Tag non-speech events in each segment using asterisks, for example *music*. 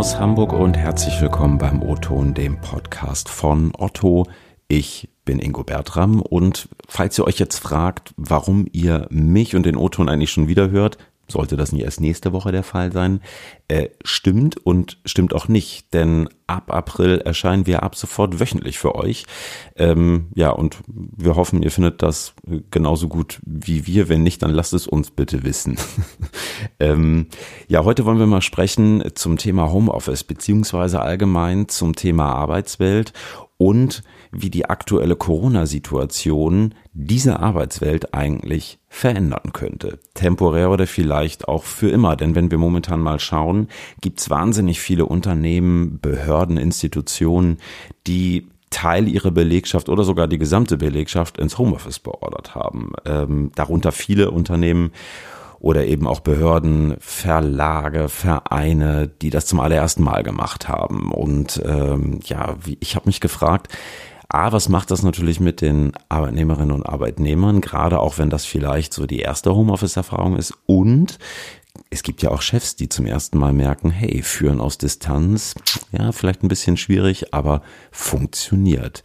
aus Hamburg und herzlich willkommen beim O-Ton, dem Podcast von Otto. Ich bin Ingo Bertram und falls ihr euch jetzt fragt, warum ihr mich und den O-Ton eigentlich schon wieder hört, sollte das nicht erst nächste Woche der Fall sein, äh, stimmt und stimmt auch nicht, denn ab April erscheinen wir ab sofort wöchentlich für euch. Ähm, ja, und wir hoffen, ihr findet das genauso gut wie wir. Wenn nicht, dann lasst es uns bitte wissen. *laughs* ähm, ja, heute wollen wir mal sprechen zum Thema Homeoffice beziehungsweise allgemein zum Thema Arbeitswelt und wie die aktuelle Corona-Situation diese Arbeitswelt eigentlich verändern könnte. Temporär oder vielleicht auch für immer. Denn wenn wir momentan mal schauen, gibt es wahnsinnig viele Unternehmen, Behörden, Institutionen, die Teil ihrer Belegschaft oder sogar die gesamte Belegschaft ins Homeoffice beordert haben. Ähm, darunter viele Unternehmen oder eben auch Behörden, Verlage, Vereine, die das zum allerersten Mal gemacht haben. Und ähm, ja, wie, ich habe mich gefragt, A, was macht das natürlich mit den Arbeitnehmerinnen und Arbeitnehmern, gerade auch wenn das vielleicht so die erste Homeoffice-Erfahrung ist. Und es gibt ja auch Chefs, die zum ersten Mal merken, hey, führen aus Distanz, ja, vielleicht ein bisschen schwierig, aber funktioniert.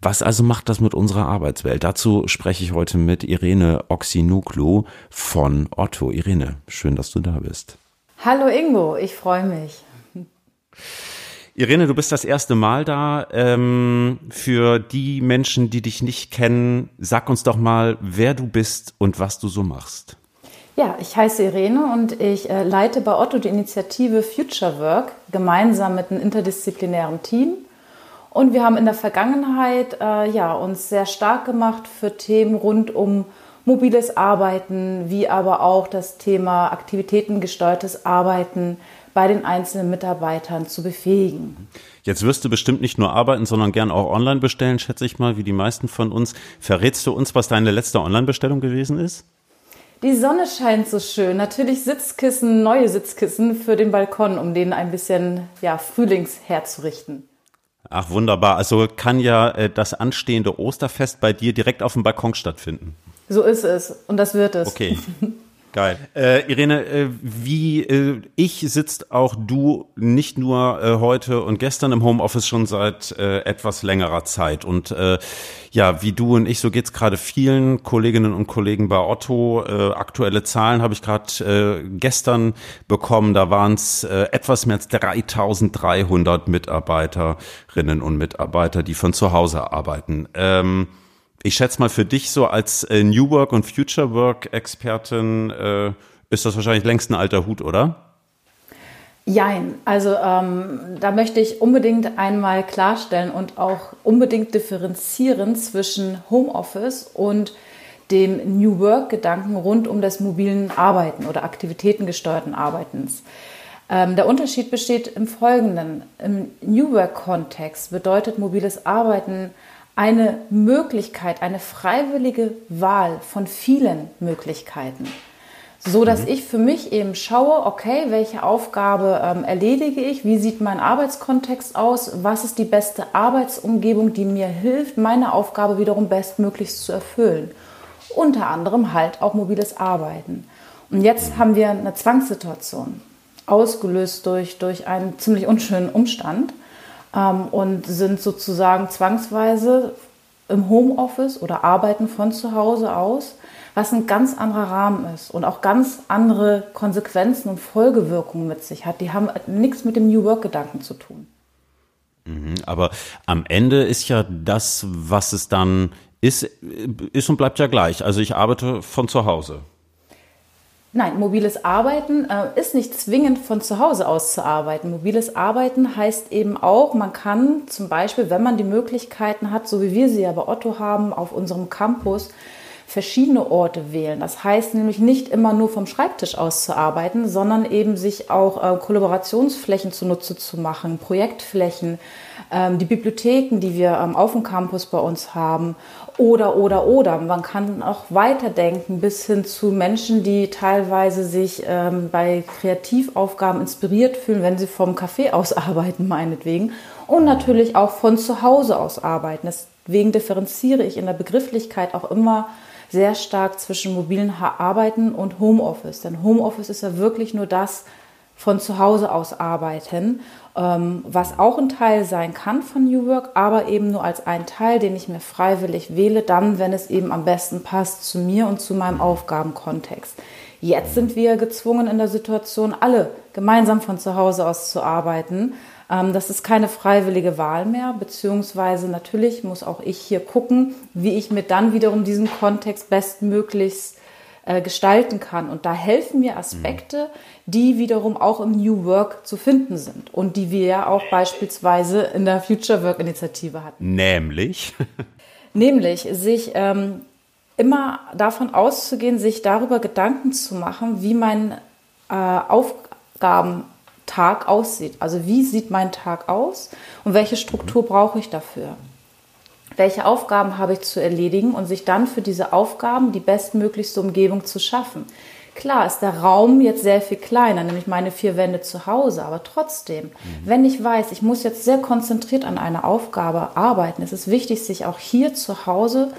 Was also macht das mit unserer Arbeitswelt? Dazu spreche ich heute mit Irene Oxinuklu von Otto. Irene, schön, dass du da bist. Hallo Ingo, ich freue mich. Irene, du bist das erste Mal da. Ähm, für die Menschen, die dich nicht kennen, sag uns doch mal, wer du bist und was du so machst. Ja, ich heiße Irene und ich äh, leite bei Otto die Initiative Future Work gemeinsam mit einem interdisziplinären Team. Und wir haben in der Vergangenheit äh, ja, uns sehr stark gemacht für Themen rund um mobiles Arbeiten, wie aber auch das Thema aktivitätengesteuertes Arbeiten, bei den einzelnen Mitarbeitern zu befähigen. Jetzt wirst du bestimmt nicht nur arbeiten, sondern gern auch online bestellen, schätze ich mal, wie die meisten von uns. Verrätst du uns, was deine letzte Online-Bestellung gewesen ist? Die Sonne scheint so schön. Natürlich Sitzkissen, neue Sitzkissen für den Balkon, um denen ein bisschen ja, Frühlings herzurichten. Ach wunderbar. Also kann ja äh, das anstehende Osterfest bei dir direkt auf dem Balkon stattfinden. So ist es und das wird es. Okay. *laughs* Geil. Äh, Irene, äh, wie äh, ich sitzt auch du nicht nur äh, heute und gestern im Homeoffice schon seit äh, etwas längerer Zeit. Und äh, ja, wie du und ich, so geht's gerade vielen Kolleginnen und Kollegen bei Otto. Äh, aktuelle Zahlen habe ich gerade äh, gestern bekommen. Da waren es äh, etwas mehr als 3300 Mitarbeiterinnen und Mitarbeiter, die von zu Hause arbeiten. Ähm, ich schätze mal für dich so als äh, New Work und Future Work Expertin äh, ist das wahrscheinlich längst ein alter Hut, oder? Jein, also ähm, da möchte ich unbedingt einmal klarstellen und auch unbedingt differenzieren zwischen Homeoffice und dem New Work-Gedanken rund um das mobilen Arbeiten oder aktivitätengesteuerten Arbeitens. Ähm, der Unterschied besteht im Folgenden. Im New Work-Kontext bedeutet mobiles Arbeiten eine Möglichkeit, eine freiwillige Wahl von vielen Möglichkeiten. So dass mhm. ich für mich eben schaue, okay, welche Aufgabe ähm, erledige ich, wie sieht mein Arbeitskontext aus, was ist die beste Arbeitsumgebung, die mir hilft, meine Aufgabe wiederum bestmöglichst zu erfüllen. Unter anderem halt auch mobiles Arbeiten. Und jetzt mhm. haben wir eine Zwangssituation, ausgelöst durch, durch einen ziemlich unschönen Umstand ähm, und sind sozusagen zwangsweise im Homeoffice oder arbeiten von zu Hause aus, was ein ganz anderer Rahmen ist und auch ganz andere Konsequenzen und Folgewirkungen mit sich hat. Die haben nichts mit dem New Work-Gedanken zu tun. Mhm, aber am Ende ist ja das, was es dann ist, ist und bleibt ja gleich. Also ich arbeite von zu Hause. Nein, mobiles Arbeiten äh, ist nicht zwingend von zu Hause aus zu arbeiten. Mobiles Arbeiten heißt eben auch, man kann zum Beispiel, wenn man die Möglichkeiten hat, so wie wir sie ja bei Otto haben, auf unserem Campus, verschiedene Orte wählen. Das heißt nämlich nicht immer nur vom Schreibtisch aus zu arbeiten, sondern eben sich auch äh, Kollaborationsflächen zunutze zu machen, Projektflächen, ähm, die Bibliotheken, die wir ähm, auf dem Campus bei uns haben oder, oder, oder. Man kann auch weiterdenken bis hin zu Menschen, die teilweise sich ähm, bei Kreativaufgaben inspiriert fühlen, wenn sie vom Café aus *laughs* arbeiten, meinetwegen. Und natürlich auch von zu Hause aus arbeiten. Deswegen differenziere ich in der Begrifflichkeit auch immer sehr stark zwischen mobilen Arbeiten und Homeoffice. Denn Homeoffice ist ja wirklich nur das von zu Hause aus arbeiten, ähm, was auch ein Teil sein kann von New Work, aber eben nur als ein Teil, den ich mir freiwillig wähle, dann, wenn es eben am besten passt zu mir und zu meinem Aufgabenkontext. Jetzt sind wir gezwungen in der Situation, alle gemeinsam von zu Hause aus zu arbeiten. Ähm, das ist keine freiwillige Wahl mehr, beziehungsweise natürlich muss auch ich hier gucken, wie ich mir dann wiederum diesen Kontext bestmöglichst äh, gestalten kann. Und da helfen mir Aspekte, die wiederum auch im New Work zu finden sind und die wir ja auch beispielsweise in der Future Work Initiative hatten. Nämlich? *laughs* Nämlich sich ähm, immer davon auszugehen, sich darüber Gedanken zu machen, wie mein äh, Aufgabentag aussieht. Also wie sieht mein Tag aus und welche Struktur brauche ich dafür? Welche Aufgaben habe ich zu erledigen und sich dann für diese Aufgaben die bestmöglichste Umgebung zu schaffen? Klar ist der Raum jetzt sehr viel kleiner, nämlich meine vier Wände zu Hause, aber trotzdem, mhm. wenn ich weiß, ich muss jetzt sehr konzentriert an einer Aufgabe arbeiten, ist es wichtig, sich auch hier zu Hause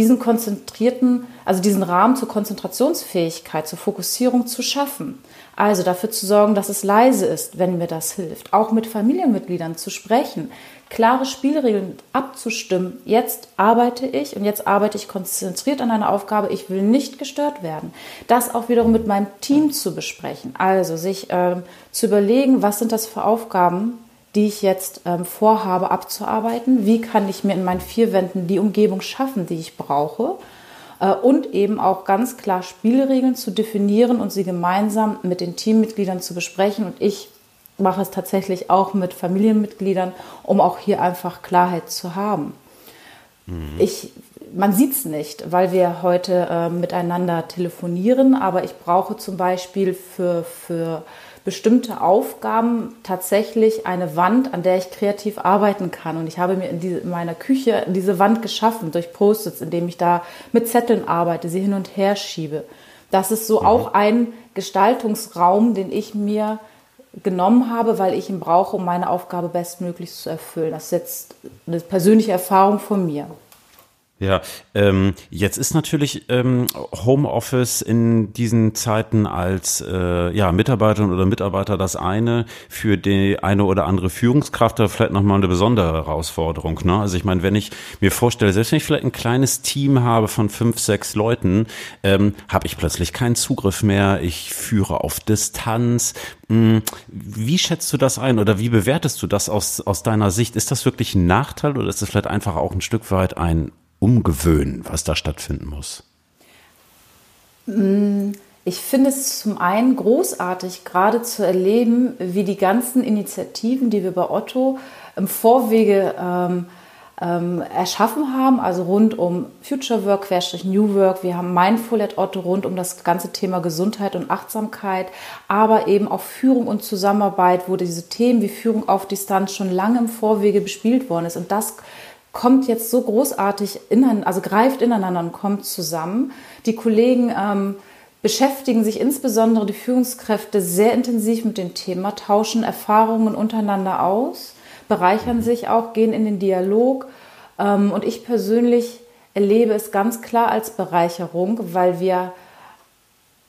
diesen konzentrierten, also diesen Rahmen zur Konzentrationsfähigkeit, zur Fokussierung zu schaffen. Also dafür zu sorgen, dass es leise ist, wenn mir das hilft. Auch mit Familienmitgliedern zu sprechen, klare Spielregeln abzustimmen. Jetzt arbeite ich und jetzt arbeite ich konzentriert an einer Aufgabe. Ich will nicht gestört werden. Das auch wiederum mit meinem Team zu besprechen. Also sich äh, zu überlegen, was sind das für Aufgaben, die ich jetzt ähm, vorhabe abzuarbeiten. Wie kann ich mir in meinen vier Wänden die Umgebung schaffen, die ich brauche? Äh, und eben auch ganz klar Spielregeln zu definieren und sie gemeinsam mit den Teammitgliedern zu besprechen. Und ich mache es tatsächlich auch mit Familienmitgliedern, um auch hier einfach Klarheit zu haben. Mhm. Ich, man sieht es nicht, weil wir heute äh, miteinander telefonieren, aber ich brauche zum Beispiel für, für bestimmte Aufgaben tatsächlich eine Wand, an der ich kreativ arbeiten kann. Und ich habe mir in, diese, in meiner Küche diese Wand geschaffen durch Post-its, indem ich da mit Zetteln arbeite, sie hin und her schiebe. Das ist so mhm. auch ein Gestaltungsraum, den ich mir genommen habe, weil ich ihn brauche, um meine Aufgabe bestmöglich zu erfüllen. Das ist jetzt eine persönliche Erfahrung von mir. Ja, ähm, jetzt ist natürlich ähm, Homeoffice in diesen Zeiten als äh, ja, Mitarbeiterin oder Mitarbeiter das eine, für die eine oder andere Führungskraft da vielleicht nochmal eine besondere Herausforderung. Ne? Also ich meine, wenn ich mir vorstelle, selbst wenn ich vielleicht ein kleines Team habe von fünf, sechs Leuten, ähm, habe ich plötzlich keinen Zugriff mehr, ich führe auf Distanz. Hm, wie schätzt du das ein oder wie bewertest du das aus, aus deiner Sicht? Ist das wirklich ein Nachteil oder ist es vielleicht einfach auch ein Stück weit ein umgewöhnen, was da stattfinden muss? Mm, ich finde es zum einen großartig, gerade zu erleben, wie die ganzen Initiativen, die wir bei Otto im Vorwege ähm, ähm, erschaffen haben, also rund um Future Work, Querstrich New Work. Wir haben Mindful at Otto rund um das ganze Thema Gesundheit und Achtsamkeit, aber eben auch Führung und Zusammenarbeit, wo diese Themen wie Führung auf Distanz schon lange im Vorwege bespielt worden ist. Und das kommt jetzt so großartig, in, also greift ineinander und kommt zusammen. Die Kollegen ähm, beschäftigen sich insbesondere die Führungskräfte sehr intensiv mit dem Thema, tauschen Erfahrungen untereinander aus, bereichern sich auch, gehen in den Dialog. Ähm, und ich persönlich erlebe es ganz klar als Bereicherung, weil wir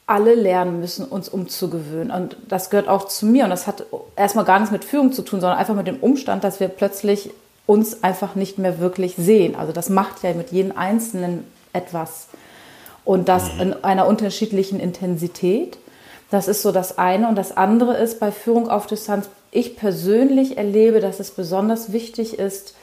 alle lernen müssen, uns umzugewöhnen. Und das gehört auch zu mir. Und das hat erstmal gar nichts mit Führung zu tun, sondern einfach mit dem Umstand, dass wir plötzlich uns einfach nicht mehr wirklich sehen. Also das macht ja mit jedem Einzelnen etwas. Und das mhm. in einer unterschiedlichen Intensität. Das ist so das eine. Und das andere ist bei Führung auf Distanz, ich persönlich erlebe, dass es besonders wichtig ist,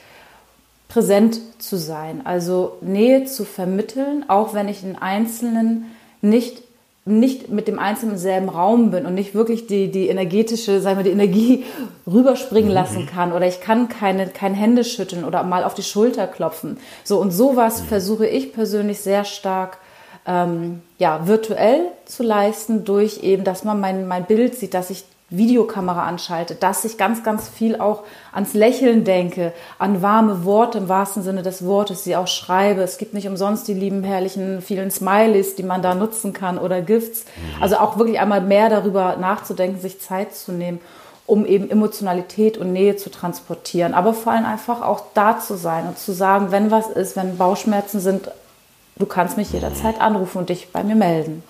präsent zu sein, also Nähe zu vermitteln, auch wenn ich in Einzelnen nicht nicht mit dem Einzelnen im selben Raum bin und nicht wirklich die, die energetische, sagen wir, die Energie *laughs* rüberspringen mhm. lassen kann oder ich kann keine, kein Hände schütteln oder mal auf die Schulter klopfen. So und sowas mhm. versuche ich persönlich sehr stark ähm, ja, virtuell zu leisten durch eben, dass man mein, mein Bild sieht, dass ich Videokamera anschalte, dass ich ganz, ganz viel auch ans Lächeln denke, an warme Worte im wahrsten Sinne des Wortes, sie auch schreibe. Es gibt nicht umsonst die lieben, herrlichen, vielen Smileys, die man da nutzen kann oder Gifts. Mhm. Also auch wirklich einmal mehr darüber nachzudenken, sich Zeit zu nehmen, um eben Emotionalität und Nähe zu transportieren. Aber vor allem einfach auch da zu sein und zu sagen, wenn was ist, wenn Bauchschmerzen sind, du kannst mich jederzeit anrufen und dich bei mir melden.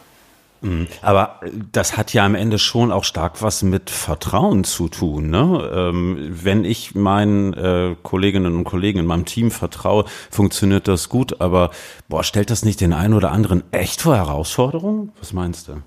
Mhm. Aber das hat ja am Ende schon auch stark was mit Vertrauen zu tun. Ne? Ähm, wenn ich meinen äh, Kolleginnen und Kollegen in meinem Team vertraue, funktioniert das gut. Aber boah, stellt das nicht den einen oder anderen echt vor Herausforderungen? Was meinst du?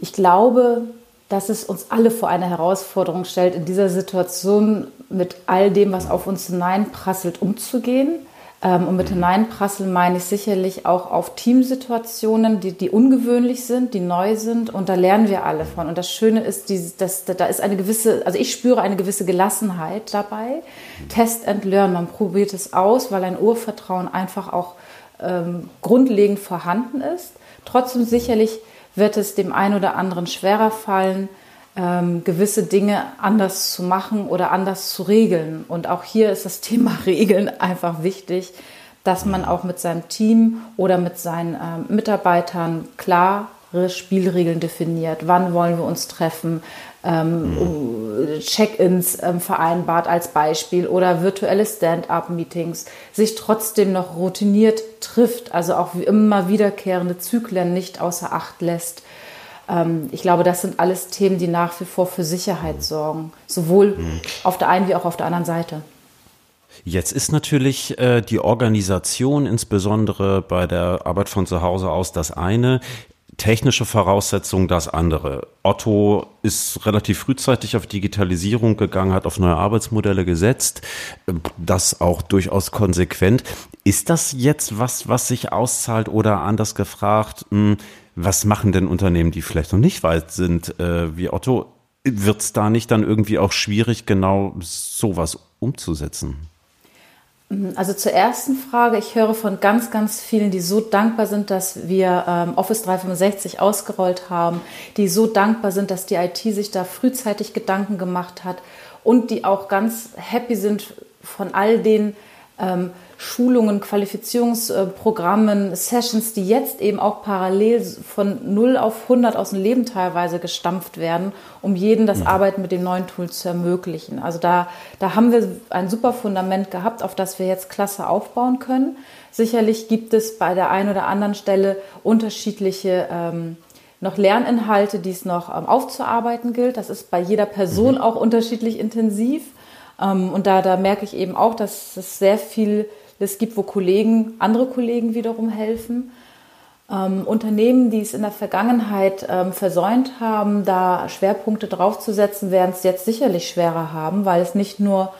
Ich glaube, dass es uns alle vor eine Herausforderung stellt, in dieser Situation mit all dem, was auf uns hineinprasselt, umzugehen. Ähm, und mit hineinprasseln meine ich sicherlich auch auf Teamsituationen, die, die ungewöhnlich sind, die neu sind. Und da lernen wir alle von. Und das Schöne ist, dass da ist eine gewisse, also ich spüre eine gewisse Gelassenheit dabei. Test and learn, man probiert es aus, weil ein Urvertrauen einfach auch ähm, grundlegend vorhanden ist. Trotzdem sicherlich wird es dem einen oder anderen schwerer fallen, ähm, gewisse Dinge anders zu machen oder anders zu regeln. Und auch hier ist das *laughs* Thema Regeln einfach wichtig, dass man auch mit seinem Team oder mit seinen ähm, Mitarbeitern klare Spielregeln definiert. Wann wollen wir uns treffen? Ähm, mhm. Check-ins ähm, vereinbart als Beispiel oder virtuelle Stand-up-Meetings, sich trotzdem noch routiniert trifft, also auch immer wiederkehrende Zyklen nicht außer Acht lässt. Ähm, ich glaube, das sind alles Themen, die nach wie vor für Sicherheit sorgen, sowohl mhm. auf der einen wie auch auf der anderen Seite. Jetzt ist natürlich äh, die Organisation, insbesondere bei der Arbeit von zu Hause aus, das eine technische Voraussetzungen das andere. Otto ist relativ frühzeitig auf Digitalisierung gegangen, hat auf neue Arbeitsmodelle gesetzt, das auch durchaus konsequent. Ist das jetzt was, was sich auszahlt oder anders gefragt, hm, was machen denn Unternehmen, die vielleicht noch nicht weit sind äh, wie Otto? Wird es da nicht dann irgendwie auch schwierig, genau sowas umzusetzen? Also zur ersten Frage, ich höre von ganz, ganz vielen, die so dankbar sind, dass wir ähm, Office 365 ausgerollt haben, die so dankbar sind, dass die IT sich da frühzeitig Gedanken gemacht hat und die auch ganz happy sind von all den ähm, Schulungen, Qualifizierungsprogrammen, Sessions, die jetzt eben auch parallel von 0 auf 100 aus dem Leben teilweise gestampft werden, um jeden das mhm. Arbeiten mit den neuen Tools zu ermöglichen. Also da, da haben wir ein super Fundament gehabt, auf das wir jetzt klasse aufbauen können. Sicherlich gibt es bei der einen oder anderen Stelle unterschiedliche ähm, noch Lerninhalte, die es noch ähm, aufzuarbeiten gilt. Das ist bei jeder Person mhm. auch unterschiedlich intensiv. Ähm, und da, da merke ich eben auch, dass es sehr viel es gibt, wo Kollegen, andere Kollegen wiederum helfen. Ähm, Unternehmen, die es in der Vergangenheit ähm, versäumt haben, da Schwerpunkte draufzusetzen, werden es jetzt sicherlich schwerer haben, weil es nicht nur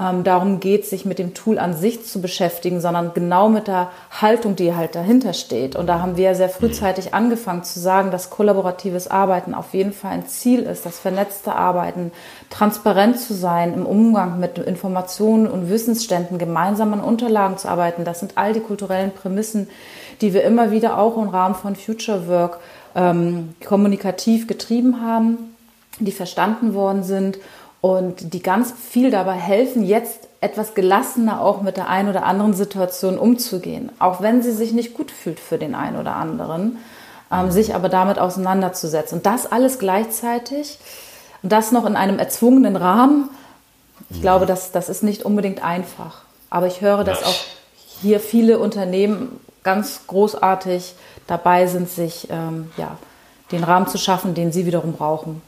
ähm, darum geht, sich mit dem Tool an sich zu beschäftigen, sondern genau mit der Haltung, die halt dahinter steht. Und da haben wir sehr frühzeitig angefangen zu sagen, dass kollaboratives Arbeiten auf jeden Fall ein Ziel ist, das vernetzte Arbeiten, transparent zu sein im Umgang mit Informationen und Wissensständen, gemeinsam an Unterlagen zu arbeiten. Das sind all die kulturellen Prämissen, die wir immer wieder auch im Rahmen von Future Work ähm, kommunikativ getrieben haben, die verstanden worden sind und die ganz viel dabei helfen, jetzt etwas gelassener auch mit der einen oder anderen Situation umzugehen, auch wenn sie sich nicht gut fühlt für den einen oder anderen, ähm, sich aber damit auseinanderzusetzen. Und das alles gleichzeitig und das noch in einem erzwungenen Rahmen. Ich glaube, das, das ist nicht unbedingt einfach. Aber ich höre, dass auch hier viele Unternehmen ganz großartig dabei sind, sich ähm, ja, den Rahmen zu schaffen, den sie wiederum brauchen.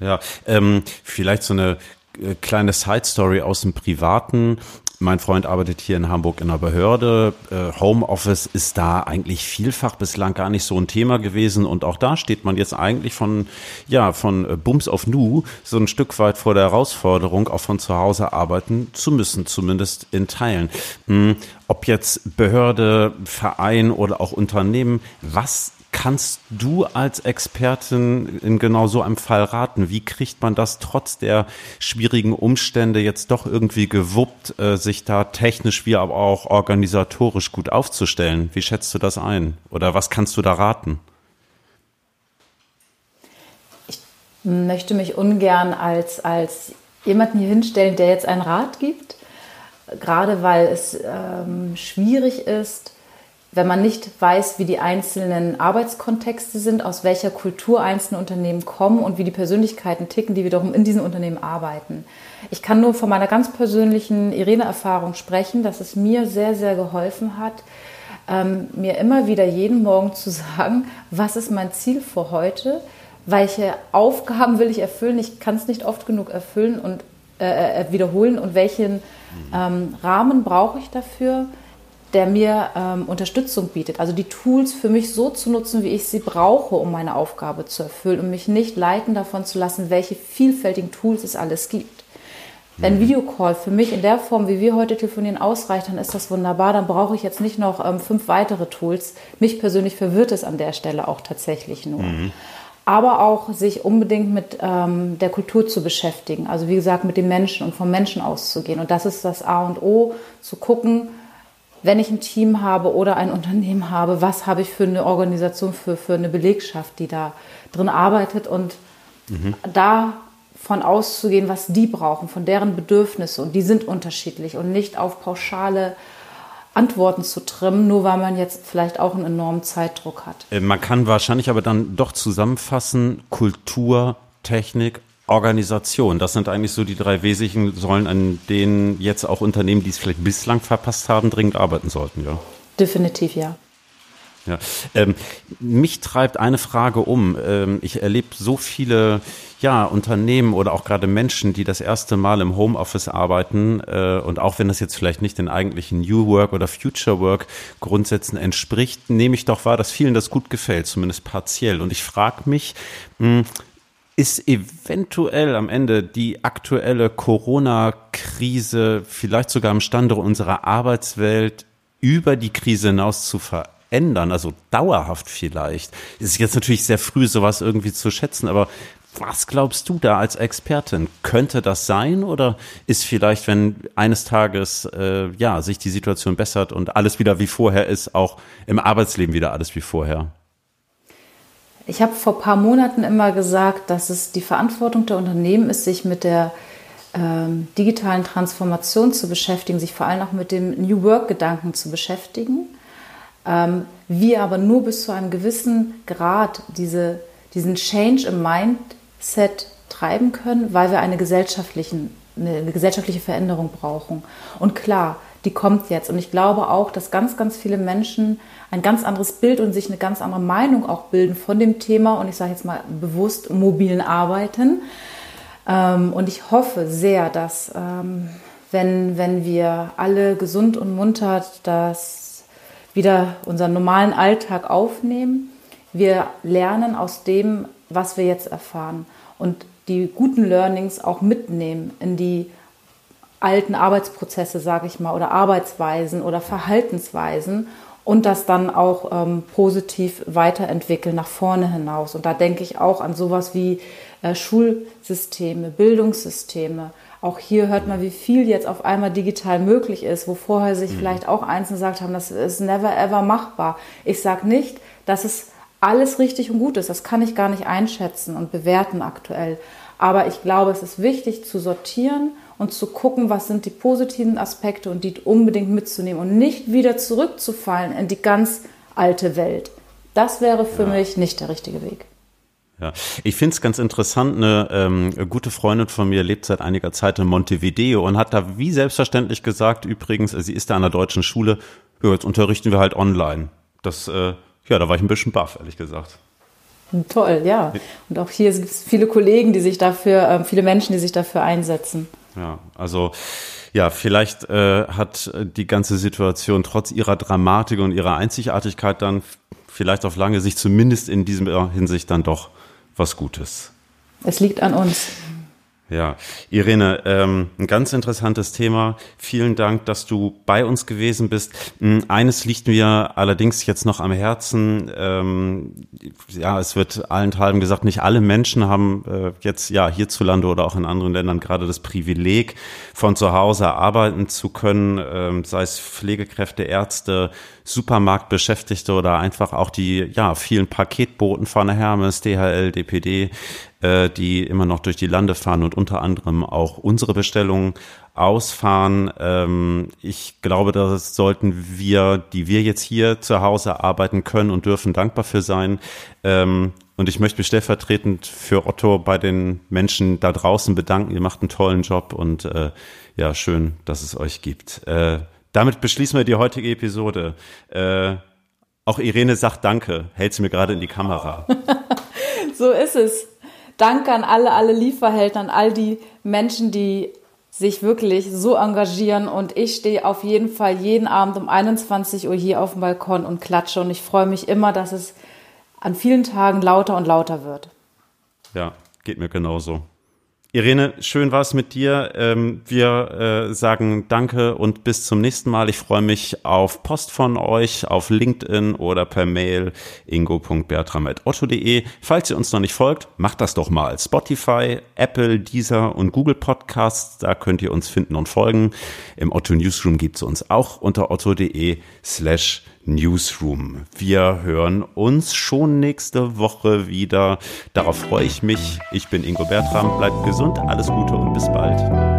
Ja, ähm, vielleicht so eine äh, kleine Side Story aus dem Privaten. Mein Freund arbeitet hier in Hamburg in einer Behörde. Äh, Homeoffice ist da eigentlich vielfach bislang gar nicht so ein Thema gewesen. Und auch da steht man jetzt eigentlich von, ja, von äh, Bums auf Nu so ein Stück weit vor der Herausforderung, auch von zu Hause arbeiten zu müssen, zumindest in Teilen. Hm, ob jetzt Behörde, Verein oder auch Unternehmen, was kannst du als Expertin in genau so einem Fall raten? Wie kriegt man das trotz der schwierigen Umstände jetzt doch irgendwie gewuppt, äh, sich da technisch wie aber auch organisatorisch gut aufzustellen? Wie schätzt du das ein? Oder was kannst du da raten? Ich möchte mich ungern als, als jemanden hier hinstellen, der jetzt einen Rat gibt, gerade weil es ähm, schwierig ist, wenn man nicht weiß, wie die einzelnen Arbeitskontexte sind, aus welcher Kultur einzelne Unternehmen kommen und wie die Persönlichkeiten ticken, die wiederum in diesen Unternehmen arbeiten. Ich kann nur von meiner ganz persönlichen Irene-Erfahrung sprechen, dass es mir sehr, sehr geholfen hat, ähm, mir immer wieder jeden Morgen zu sagen, was ist mein Ziel für heute, welche Aufgaben will ich erfüllen, ich kann es nicht oft genug erfüllen und äh, äh wiederholen und welchen ähm, Rahmen brauche ich dafür, der mir ähm, Unterstützung bietet. Also die Tools für mich so zu nutzen, wie ich sie brauche, um meine Aufgabe zu erfüllen und mich nicht leiten davon zu lassen, welche vielfältigen Tools es alles gibt. Wenn mhm. Videocall für mich in der Form, wie wir heute telefonieren, ausreicht, dann ist das wunderbar. Dann brauche ich jetzt nicht noch ähm, fünf weitere Tools. Mich persönlich verwirrt es an der Stelle auch tatsächlich nur. Mhm. Aber auch sich unbedingt mit ähm, der Kultur zu beschäftigen. Also wie gesagt, mit dem Menschen und vom Menschen auszugehen. Und das ist das A und O, zu gucken, wenn ich ein Team habe oder ein Unternehmen habe, was habe ich für eine Organisation, für, für eine Belegschaft, die da drin arbeitet und mhm. davon auszugehen, was die brauchen, von deren Bedürfnisse und die sind unterschiedlich und nicht auf pauschale Antworten zu trimmen, nur weil man jetzt vielleicht auch einen enormen Zeitdruck hat. Äh, man kann wahrscheinlich aber dann doch zusammenfassen, Kultur, Technik Organisation. Das sind eigentlich so die drei wesentlichen Säulen, an denen jetzt auch Unternehmen, die es vielleicht bislang verpasst haben, dringend arbeiten sollten, ja. Definitiv, ja. Ja, ähm, mich treibt eine Frage um. Ähm, ich erlebe so viele ja, Unternehmen oder auch gerade Menschen, die das erste Mal im Homeoffice arbeiten äh, und auch wenn das jetzt vielleicht nicht den eigentlichen New Work oder Future Work Grundsätzen entspricht, nehme ich doch wahr, dass vielen das gut gefällt, zumindest partiell. Und ich frage mich, mh, hm, ist eventuell am Ende die aktuelle Corona-Krise vielleicht sogar imstande, unsere Arbeitswelt über die Krise hinaus zu verändern, also dauerhaft vielleicht. Es ist jetzt natürlich sehr früh, sowas irgendwie zu schätzen, aber was glaubst du da als Expertin? Könnte das sein oder ist vielleicht, wenn eines Tages äh, ja sich die Situation bessert und alles wieder wie vorher ist, auch im Arbeitsleben wieder alles wie vorher? Ich habe vor ein paar Monaten immer gesagt, dass es die Verantwortung der Unternehmen ist, sich mit der ähm, digitalen Transformation zu beschäftigen, sich vor allem auch mit dem New Work-Gedanken zu beschäftigen. Ähm, wir aber nur bis zu einem gewissen Grad diese, diesen Change im Mindset treiben können, weil wir eine, gesellschaftlichen, eine gesellschaftliche Veränderung brauchen. Und klar, die kommt jetzt. Und ich glaube auch, dass ganz, ganz viele Menschen ein ganz anderes Bild und sich eine ganz andere Meinung auch bilden von dem Thema und ich sage jetzt mal bewusst mobilen Arbeiten. Ähm, und ich hoffe sehr, dass ähm, wenn, wenn wir alle gesund und munter das wieder unseren normalen Alltag aufnehmen, wir lernen aus dem, was wir jetzt erfahren und die guten Learnings auch mitnehmen in die alten Arbeitsprozesse, sage ich mal, oder Arbeitsweisen oder Verhaltensweisen und das dann auch ähm, positiv weiterentwickeln nach vorne hinaus. Und da denke ich auch an sowas wie äh, Schulsysteme, Bildungssysteme. Auch hier hört man, wie viel jetzt auf einmal digital möglich ist, wo vorher sich mhm. vielleicht auch Einzelne gesagt haben, das ist never ever machbar. Ich sage nicht, dass es alles richtig und gut ist. Das kann ich gar nicht einschätzen und bewerten aktuell. Aber ich glaube, es ist wichtig zu sortieren und zu gucken, was sind die positiven Aspekte und die unbedingt mitzunehmen und nicht wieder zurückzufallen in die ganz alte Welt. Das wäre für ja. mich nicht der richtige Weg. Ja, ich finde es ganz interessant. Eine ähm, gute Freundin von mir lebt seit einiger Zeit in Montevideo und hat da wie selbstverständlich gesagt, übrigens, sie ist da an der deutschen Schule, ja, jetzt unterrichten wir halt online. Das, äh, ja, da war ich ein bisschen baff, ehrlich gesagt. Toll, ja. Und auch hier gibt es viele Kollegen, die sich dafür, äh, viele Menschen, die sich dafür einsetzen. Ja, also ja, vielleicht äh, hat die ganze Situation trotz ihrer Dramatik und ihrer Einzigartigkeit dann vielleicht auf lange Sicht zumindest in diesem Hinsicht dann doch was Gutes. Es liegt an uns. Ja, Irene, ähm, ein ganz interessantes Thema. Vielen Dank, dass du bei uns gewesen bist. Hm, eines liegt mir allerdings jetzt noch am Herzen. Ähm, ja, es wird allenthalben gesagt, nicht alle Menschen haben äh, jetzt ja hierzulande oder auch in anderen Ländern gerade das Privileg, von zu Hause arbeiten zu können, ähm, sei es Pflegekräfte, Ärzte, Supermarktbeschäftigte oder einfach auch die ja vielen Paketboten von Hermes, DHL, DPD, äh, die immer noch durch die Lande fahren und unter anderem auch unsere Bestellungen ausfahren. Ähm, ich glaube, da sollten wir, die wir jetzt hier zu Hause arbeiten können und dürfen, dankbar für sein. Ähm, und ich möchte mich stellvertretend für Otto bei den Menschen da draußen bedanken. Ihr macht einen tollen Job und äh, ja, schön, dass es euch gibt. Äh, damit beschließen wir die heutige Episode. Äh, auch Irene sagt Danke, hält sie mir gerade in die Kamera. *laughs* so ist es. Danke an alle, alle Lieferhelden, an all die Menschen, die sich wirklich so engagieren. Und ich stehe auf jeden Fall jeden Abend um 21 Uhr hier auf dem Balkon und klatsche. Und ich freue mich immer, dass es an vielen Tagen lauter und lauter wird. Ja, geht mir genauso. Irene, schön war es mit dir. Ähm, wir äh, sagen Danke und bis zum nächsten Mal. Ich freue mich auf Post von euch auf LinkedIn oder per Mail ingo.bertram.otto.de. Falls ihr uns noch nicht folgt, macht das doch mal. Spotify, Apple, Deezer und Google Podcasts, da könnt ihr uns finden und folgen. Im Otto Newsroom gibt es uns auch unter otto.de slash Newsroom. Wir hören uns schon nächste Woche wieder. Darauf freue ich mich. Ich bin Ingo Bertram. Bleibt gesund, alles Gute und bis bald.